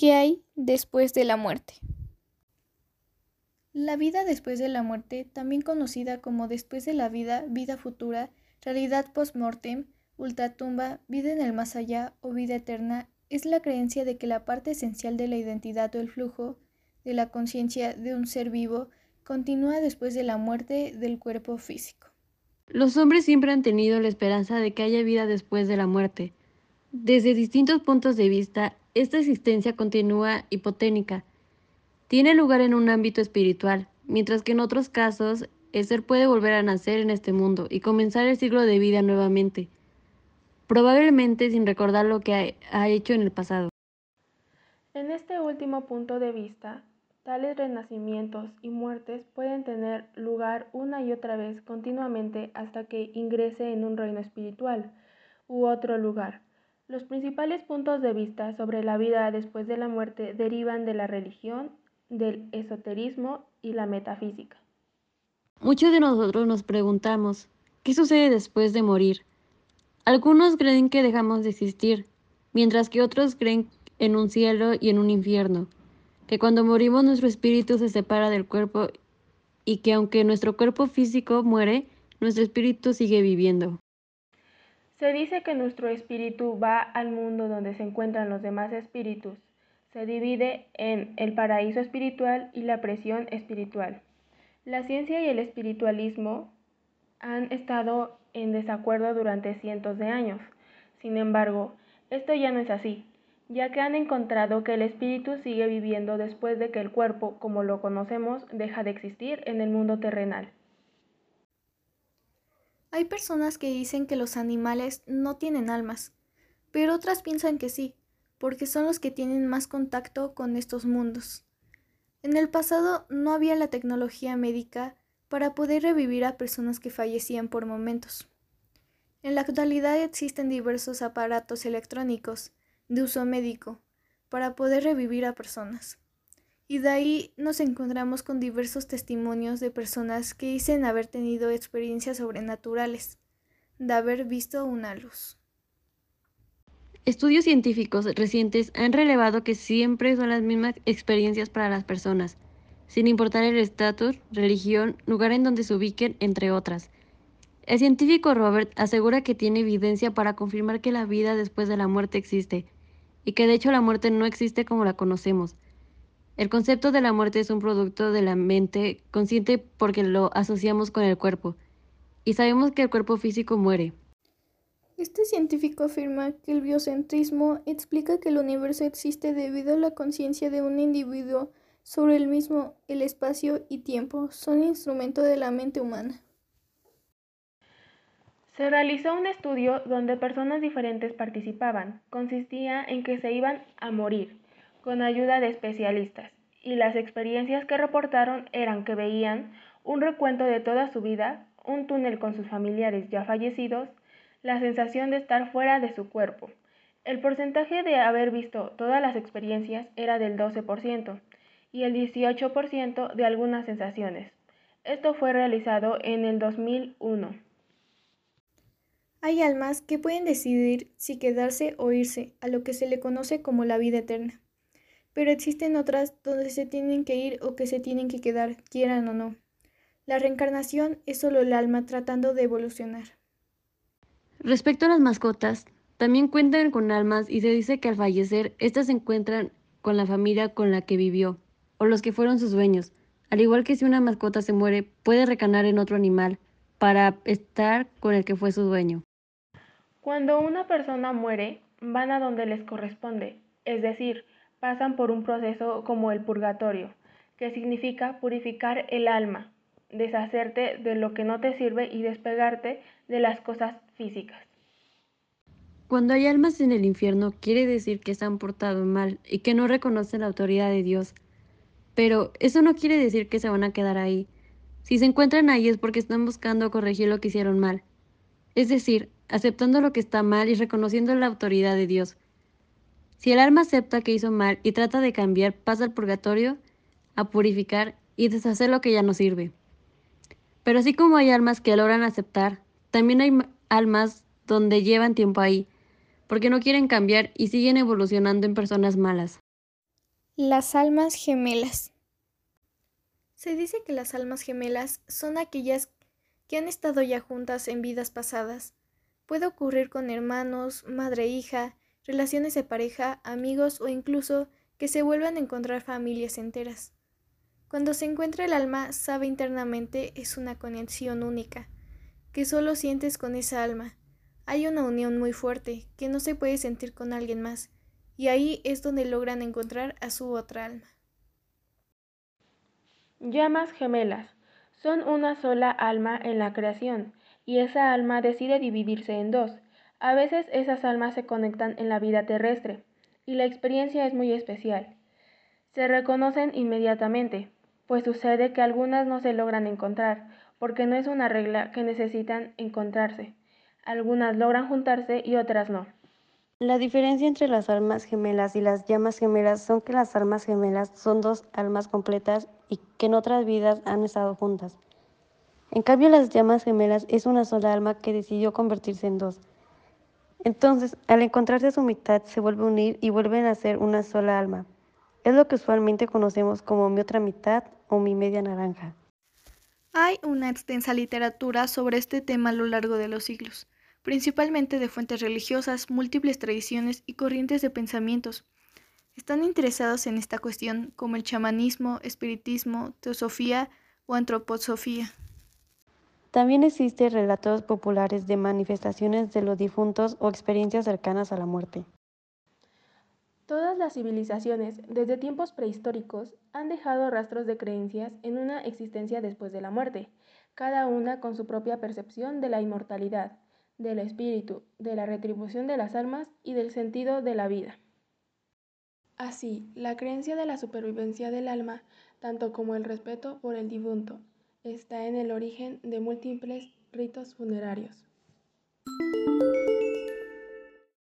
¿Qué hay después de la muerte? La vida después de la muerte, también conocida como después de la vida, vida futura, realidad post-mortem, ultratumba, vida en el más allá o vida eterna, es la creencia de que la parte esencial de la identidad o el flujo de la conciencia de un ser vivo continúa después de la muerte del cuerpo físico. Los hombres siempre han tenido la esperanza de que haya vida después de la muerte. Desde distintos puntos de vista, esta existencia continúa hipoténica. Tiene lugar en un ámbito espiritual, mientras que en otros casos el ser puede volver a nacer en este mundo y comenzar el ciclo de vida nuevamente, probablemente sin recordar lo que ha hecho en el pasado. En este último punto de vista, tales renacimientos y muertes pueden tener lugar una y otra vez continuamente hasta que ingrese en un reino espiritual u otro lugar. Los principales puntos de vista sobre la vida después de la muerte derivan de la religión, del esoterismo y la metafísica. Muchos de nosotros nos preguntamos, ¿qué sucede después de morir? Algunos creen que dejamos de existir, mientras que otros creen en un cielo y en un infierno, que cuando morimos nuestro espíritu se separa del cuerpo y que aunque nuestro cuerpo físico muere, nuestro espíritu sigue viviendo. Se dice que nuestro espíritu va al mundo donde se encuentran los demás espíritus. Se divide en el paraíso espiritual y la presión espiritual. La ciencia y el espiritualismo han estado en desacuerdo durante cientos de años. Sin embargo, esto ya no es así, ya que han encontrado que el espíritu sigue viviendo después de que el cuerpo, como lo conocemos, deja de existir en el mundo terrenal. Hay personas que dicen que los animales no tienen almas, pero otras piensan que sí, porque son los que tienen más contacto con estos mundos. En el pasado no había la tecnología médica para poder revivir a personas que fallecían por momentos. En la actualidad existen diversos aparatos electrónicos de uso médico para poder revivir a personas. Y de ahí nos encontramos con diversos testimonios de personas que dicen haber tenido experiencias sobrenaturales, de haber visto una luz. Estudios científicos recientes han relevado que siempre son las mismas experiencias para las personas, sin importar el estatus, religión, lugar en donde se ubiquen, entre otras. El científico Robert asegura que tiene evidencia para confirmar que la vida después de la muerte existe, y que de hecho la muerte no existe como la conocemos, el concepto de la muerte es un producto de la mente consciente porque lo asociamos con el cuerpo y sabemos que el cuerpo físico muere. Este científico afirma que el biocentrismo explica que el universo existe debido a la conciencia de un individuo sobre el mismo, el espacio y tiempo son instrumento de la mente humana. Se realizó un estudio donde personas diferentes participaban. Consistía en que se iban a morir con ayuda de especialistas, y las experiencias que reportaron eran que veían un recuento de toda su vida, un túnel con sus familiares ya fallecidos, la sensación de estar fuera de su cuerpo. El porcentaje de haber visto todas las experiencias era del 12% y el 18% de algunas sensaciones. Esto fue realizado en el 2001. Hay almas que pueden decidir si quedarse o irse a lo que se le conoce como la vida eterna pero existen otras donde se tienen que ir o que se tienen que quedar, quieran o no. La reencarnación es solo el alma tratando de evolucionar. Respecto a las mascotas, también cuentan con almas y se dice que al fallecer, éstas se encuentran con la familia con la que vivió, o los que fueron sus dueños. Al igual que si una mascota se muere, puede recanar en otro animal para estar con el que fue su dueño. Cuando una persona muere, van a donde les corresponde, es decir, pasan por un proceso como el purgatorio, que significa purificar el alma, deshacerte de lo que no te sirve y despegarte de las cosas físicas. Cuando hay almas en el infierno, quiere decir que se han portado mal y que no reconocen la autoridad de Dios. Pero eso no quiere decir que se van a quedar ahí. Si se encuentran ahí es porque están buscando corregir lo que hicieron mal. Es decir, aceptando lo que está mal y reconociendo la autoridad de Dios. Si el alma acepta que hizo mal y trata de cambiar, pasa al purgatorio a purificar y deshacer lo que ya no sirve. Pero así como hay almas que logran aceptar, también hay almas donde llevan tiempo ahí, porque no quieren cambiar y siguen evolucionando en personas malas. Las almas gemelas. Se dice que las almas gemelas son aquellas que han estado ya juntas en vidas pasadas. Puede ocurrir con hermanos, madre e hija, relaciones de pareja, amigos o incluso que se vuelvan a encontrar familias enteras. Cuando se encuentra el alma, sabe internamente es una conexión única, que solo sientes con esa alma. Hay una unión muy fuerte, que no se puede sentir con alguien más, y ahí es donde logran encontrar a su otra alma. Llamas gemelas. Son una sola alma en la creación, y esa alma decide dividirse en dos. A veces esas almas se conectan en la vida terrestre, y la experiencia es muy especial. Se reconocen inmediatamente, pues sucede que algunas no se logran encontrar, porque no es una regla que necesitan encontrarse. Algunas logran juntarse y otras no. La diferencia entre las almas gemelas y las llamas gemelas son que las almas gemelas son dos almas completas y que en otras vidas han estado juntas. En cambio, las llamas gemelas es una sola alma que decidió convertirse en dos. Entonces, al encontrarse su mitad, se vuelve a unir y vuelven a ser una sola alma. Es lo que usualmente conocemos como mi otra mitad o mi media naranja. Hay una extensa literatura sobre este tema a lo largo de los siglos principalmente de fuentes religiosas, múltiples tradiciones y corrientes de pensamientos. Están interesados en esta cuestión como el chamanismo, espiritismo, teosofía o antroposofía. También existen relatos populares de manifestaciones de los difuntos o experiencias cercanas a la muerte. Todas las civilizaciones, desde tiempos prehistóricos, han dejado rastros de creencias en una existencia después de la muerte, cada una con su propia percepción de la inmortalidad, del espíritu, de la retribución de las almas y del sentido de la vida. Así, la creencia de la supervivencia del alma, tanto como el respeto por el difunto, está en el origen de múltiples ritos funerarios.